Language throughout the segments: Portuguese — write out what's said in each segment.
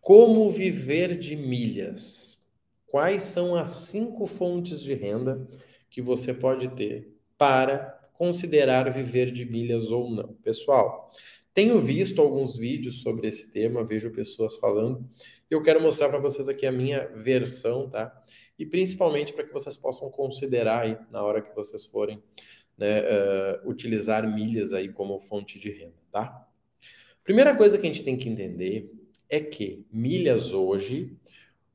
Como viver de milhas? Quais são as cinco fontes de renda que você pode ter para considerar viver de milhas ou não? Pessoal, tenho visto alguns vídeos sobre esse tema, vejo pessoas falando. Eu quero mostrar para vocês aqui a minha versão, tá? E principalmente para que vocês possam considerar aí na hora que vocês forem né, uh, utilizar milhas aí como fonte de renda, tá? Primeira coisa que a gente tem que entender é que milhas hoje,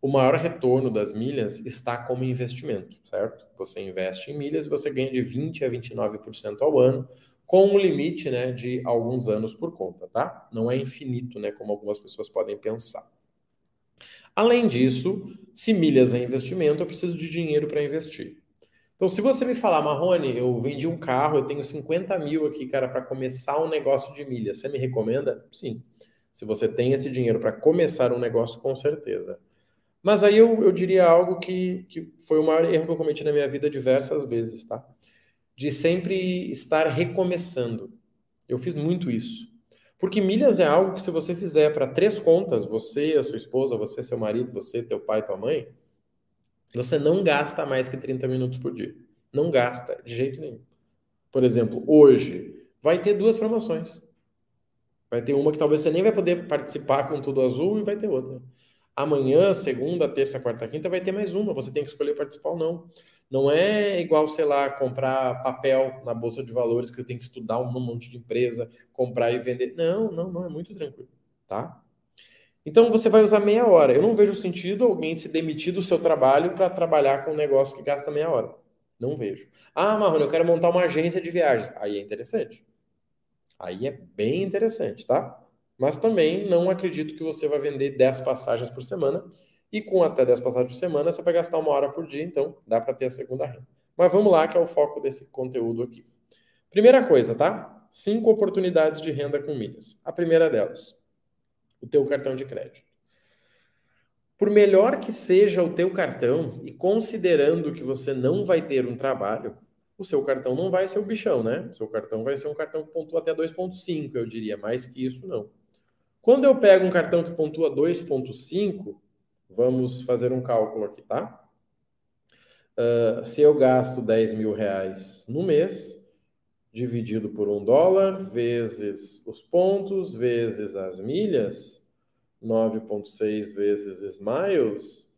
o maior retorno das milhas está como investimento, certo? Você investe em milhas e você ganha de 20 a 29% ao ano, com um limite, né, de alguns anos por conta, tá? Não é infinito, né, como algumas pessoas podem pensar. Além disso, se milhas é investimento, eu preciso de dinheiro para investir. Então, se você me falar, Marrone, eu vendi um carro, eu tenho 50 mil aqui, cara, para começar um negócio de milhas, você me recomenda? Sim. Se você tem esse dinheiro para começar um negócio, com certeza. Mas aí eu, eu diria algo que, que foi o maior erro que eu cometi na minha vida diversas vezes, tá? De sempre estar recomeçando. Eu fiz muito isso. Porque milhas é algo que se você fizer para três contas, você, a sua esposa, você, seu marido, você, teu pai, tua mãe, você não gasta mais que 30 minutos por dia. Não gasta, de jeito nenhum. Por exemplo, hoje vai ter duas promoções. Vai ter uma que talvez você nem vai poder participar com tudo azul e vai ter outra. Amanhã, segunda, terça, quarta, quinta, vai ter mais uma. Você tem que escolher participar ou não. Não é igual, sei lá, comprar papel na bolsa de valores que você tem que estudar um monte de empresa, comprar e vender. Não, não, não, é muito tranquilo, tá? Então você vai usar meia hora. Eu não vejo sentido alguém se demitir do seu trabalho para trabalhar com um negócio que gasta meia hora. Não vejo. Ah, Marrone, eu quero montar uma agência de viagens. Aí é interessante. Aí é bem interessante, tá? Mas também não acredito que você vai vender 10 passagens por semana. E com até 10 passagens por semana, você vai gastar uma hora por dia, então dá para ter a segunda renda. Mas vamos lá, que é o foco desse conteúdo aqui. Primeira coisa, tá? Cinco oportunidades de renda com milhas. A primeira delas o teu cartão de crédito. Por melhor que seja o teu cartão, e considerando que você não vai ter um trabalho, o seu cartão não vai ser o bichão, né? O seu cartão vai ser um cartão que pontua até 2.5, eu diria, mais que isso não. Quando eu pego um cartão que pontua 2.5, vamos fazer um cálculo aqui, tá? Uh, se eu gasto 10 mil reais no mês, dividido por um dólar, vezes os pontos, vezes as milhas, 9,6 vezes Smiles,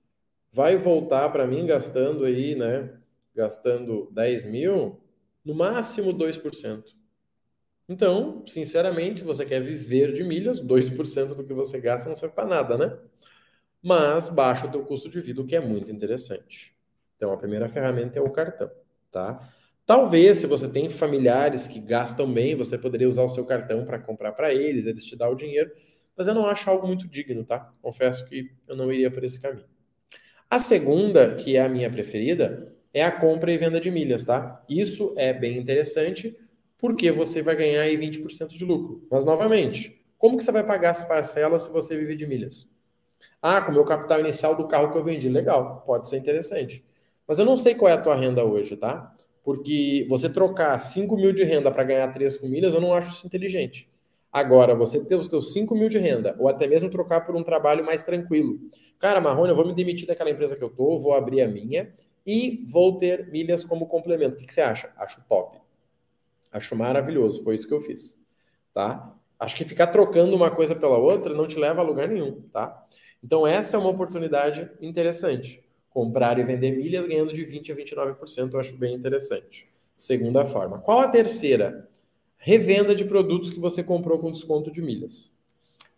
vai voltar para mim gastando aí, né? Gastando 10 mil, no máximo 2%. Então, sinceramente, se você quer viver de milhas, 2% do que você gasta não serve para nada, né? Mas baixa o teu custo de vida, o que é muito interessante. Então, a primeira ferramenta é o cartão, tá? Talvez, se você tem familiares que gastam bem, você poderia usar o seu cartão para comprar para eles, eles te dão o dinheiro, mas eu não acho algo muito digno, tá? Confesso que eu não iria por esse caminho. A segunda, que é a minha preferida, é a compra e venda de milhas, tá? Isso é bem interessante, porque você vai ganhar aí 20% de lucro. Mas, novamente, como que você vai pagar as parcelas se você vive de milhas? Ah, com o meu capital inicial do carro que eu vendi. Legal, pode ser interessante. Mas eu não sei qual é a tua renda hoje, tá? Porque você trocar 5 mil de renda para ganhar 3 com milhas, eu não acho isso inteligente. Agora, você ter os seus 5 mil de renda, ou até mesmo trocar por um trabalho mais tranquilo. Cara, Marrone, eu vou me demitir daquela empresa que eu tô, vou abrir a minha e vou ter milhas como complemento. O que, que você acha? Acho top. Acho maravilhoso. Foi isso que eu fiz. Tá? Acho que ficar trocando uma coisa pela outra não te leva a lugar nenhum, tá? Então, essa é uma oportunidade interessante comprar e vender milhas ganhando de 20% a 29%, eu acho bem interessante. Segunda forma. Qual a terceira? Revenda de produtos que você comprou com desconto de milhas.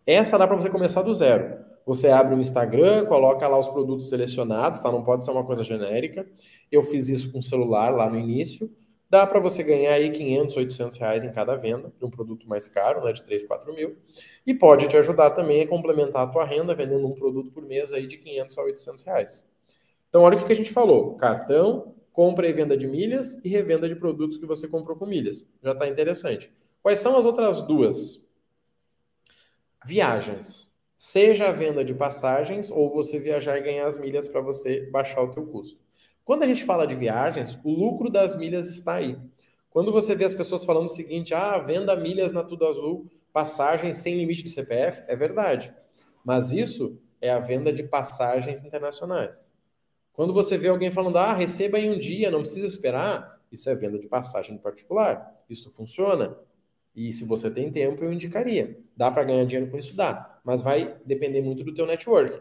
Essa dá para você começar do zero. Você abre um Instagram, coloca lá os produtos selecionados, tá? Não pode ser uma coisa genérica. Eu fiz isso com o celular lá no início. Dá para você ganhar aí 500, 800 reais em cada venda de um produto mais caro, né, de 3, 4 mil. E pode te ajudar também a complementar a tua renda vendendo um produto por mês aí de 500 a 800 reais. Então, olha o que a gente falou: cartão, compra e venda de milhas e revenda de produtos que você comprou com milhas. Já está interessante. Quais são as outras duas? Viagens. Seja a venda de passagens ou você viajar e ganhar as milhas para você baixar o teu custo. Quando a gente fala de viagens, o lucro das milhas está aí. Quando você vê as pessoas falando o seguinte, ah, venda milhas na Tudo Azul, passagem sem limite de CPF, é verdade. Mas isso é a venda de passagens internacionais. Quando você vê alguém falando, ah, receba em um dia, não precisa esperar, isso é venda de passagem particular. Isso funciona. E se você tem tempo, eu indicaria. Dá para ganhar dinheiro com isso? Dá. Mas vai depender muito do teu network.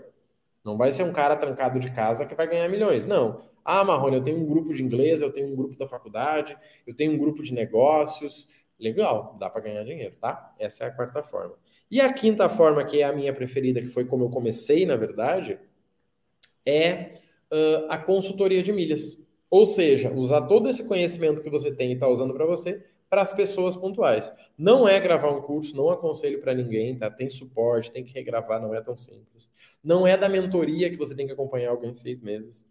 Não vai ser um cara trancado de casa que vai ganhar milhões. Não. Ah, Marrone, eu tenho um grupo de inglês, eu tenho um grupo da faculdade, eu tenho um grupo de negócios. Legal, dá para ganhar dinheiro, tá? Essa é a quarta forma. E a quinta forma, que é a minha preferida, que foi como eu comecei, na verdade, é uh, a consultoria de milhas. Ou seja, usar todo esse conhecimento que você tem e está usando para você para as pessoas pontuais. Não é gravar um curso, não aconselho para ninguém, tá? Tem suporte, tem que regravar, não é tão simples. Não é da mentoria que você tem que acompanhar alguém seis meses,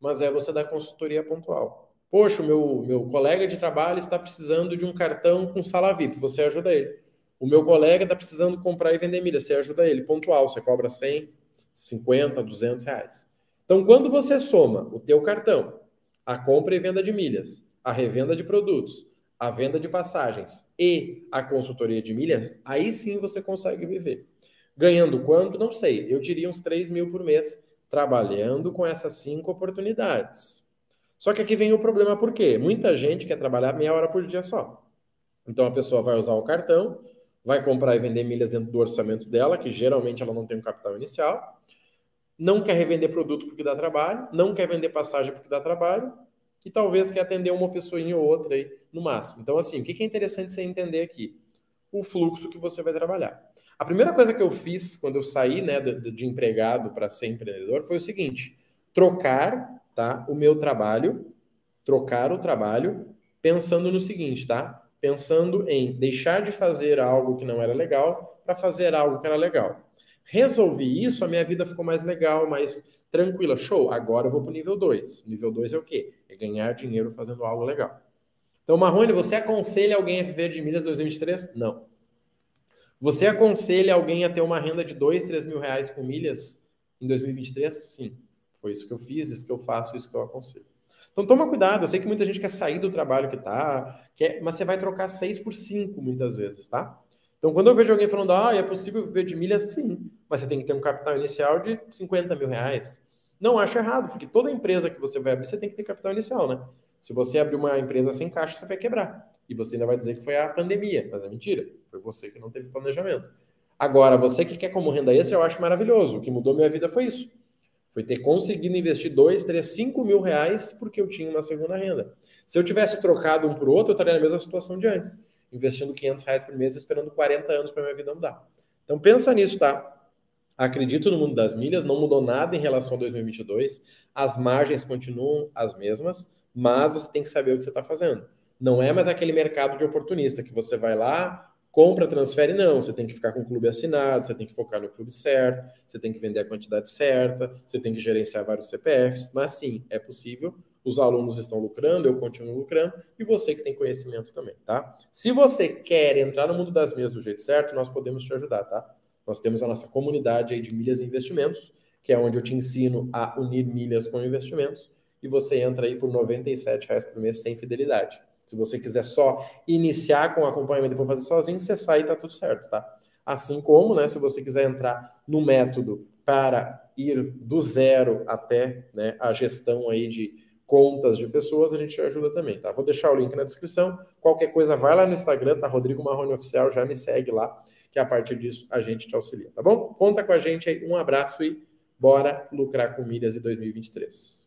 mas é você dar consultoria pontual. Poxa, o meu, meu colega de trabalho está precisando de um cartão com sala VIP, você ajuda ele. O meu colega está precisando comprar e vender milha, você ajuda ele. Pontual, você cobra 100, 50, 200 reais. Então, quando você soma o teu cartão, a compra e venda de milhas, a revenda de produtos, a venda de passagens e a consultoria de milhas, aí sim você consegue viver. Ganhando quanto? Não sei. Eu diria uns 3 mil por mês trabalhando com essas cinco oportunidades. Só que aqui vem o problema, por quê? Muita gente quer trabalhar meia hora por dia só. Então a pessoa vai usar o cartão, vai comprar e vender milhas dentro do orçamento dela, que geralmente ela não tem um capital inicial, não quer revender produto porque dá trabalho, não quer vender passagem porque dá trabalho, e talvez quer atender uma pessoinha ou outra aí no máximo. Então, assim, o que é interessante você entender aqui? O fluxo que você vai trabalhar. A primeira coisa que eu fiz quando eu saí né, de, de empregado para ser empreendedor foi o seguinte: trocar tá, o meu trabalho, trocar o trabalho, pensando no seguinte, tá? Pensando em deixar de fazer algo que não era legal para fazer algo que era legal. Resolvi isso, a minha vida ficou mais legal, mais tranquila. Show, agora eu vou para o nível 2. Nível 2 é o quê? É ganhar dinheiro fazendo algo legal. Então, Marrone, você aconselha alguém a viver de milhas 2023? Não. Você aconselha alguém a ter uma renda de 2, 3 mil reais com milhas em 2023? Sim. Foi isso que eu fiz, isso que eu faço, isso que eu aconselho. Então toma cuidado, eu sei que muita gente quer sair do trabalho que tá, quer, mas você vai trocar 6 por 5 muitas vezes, tá? Então, quando eu vejo alguém falando, ah, é possível viver de milhas, sim, mas você tem que ter um capital inicial de 50 mil reais. Não acho errado, porque toda empresa que você vai abrir, você tem que ter capital inicial, né? Se você abrir uma empresa sem caixa, você vai quebrar. E você ainda vai dizer que foi a pandemia, mas é mentira. Foi você que não teve planejamento. Agora, você que quer como renda extra, eu acho maravilhoso. O que mudou minha vida foi isso. Foi ter conseguido investir 2, 3, 5 mil reais porque eu tinha uma segunda renda. Se eu tivesse trocado um por outro, eu estaria na mesma situação de antes investindo 500 reais por mês, esperando 40 anos para minha vida mudar. Então pensa nisso, tá? Acredito no mundo das milhas, não mudou nada em relação a 2022, as margens continuam as mesmas, mas você tem que saber o que você está fazendo. Não é mais aquele mercado de oportunista que você vai lá, compra, transfere, não. Você tem que ficar com o clube assinado, você tem que focar no clube certo, você tem que vender a quantidade certa, você tem que gerenciar vários CPFs, mas sim, é possível os alunos estão lucrando, eu continuo lucrando, e você que tem conhecimento também, tá? Se você quer entrar no mundo das milhas do jeito certo, nós podemos te ajudar, tá? Nós temos a nossa comunidade aí de milhas e investimentos, que é onde eu te ensino a unir milhas com investimentos, e você entra aí por 97 reais por mês sem fidelidade. Se você quiser só iniciar com acompanhamento e depois fazer sozinho, você sai e tá tudo certo, tá? Assim como, né, se você quiser entrar no método para ir do zero até né, a gestão aí de contas de pessoas, a gente ajuda também, tá? Vou deixar o link na descrição. Qualquer coisa, vai lá no Instagram, tá? Rodrigo Marrone Oficial, já me segue lá, que a partir disso a gente te auxilia, tá bom? Conta com a gente aí, um abraço e bora lucrar com milhas em 2023.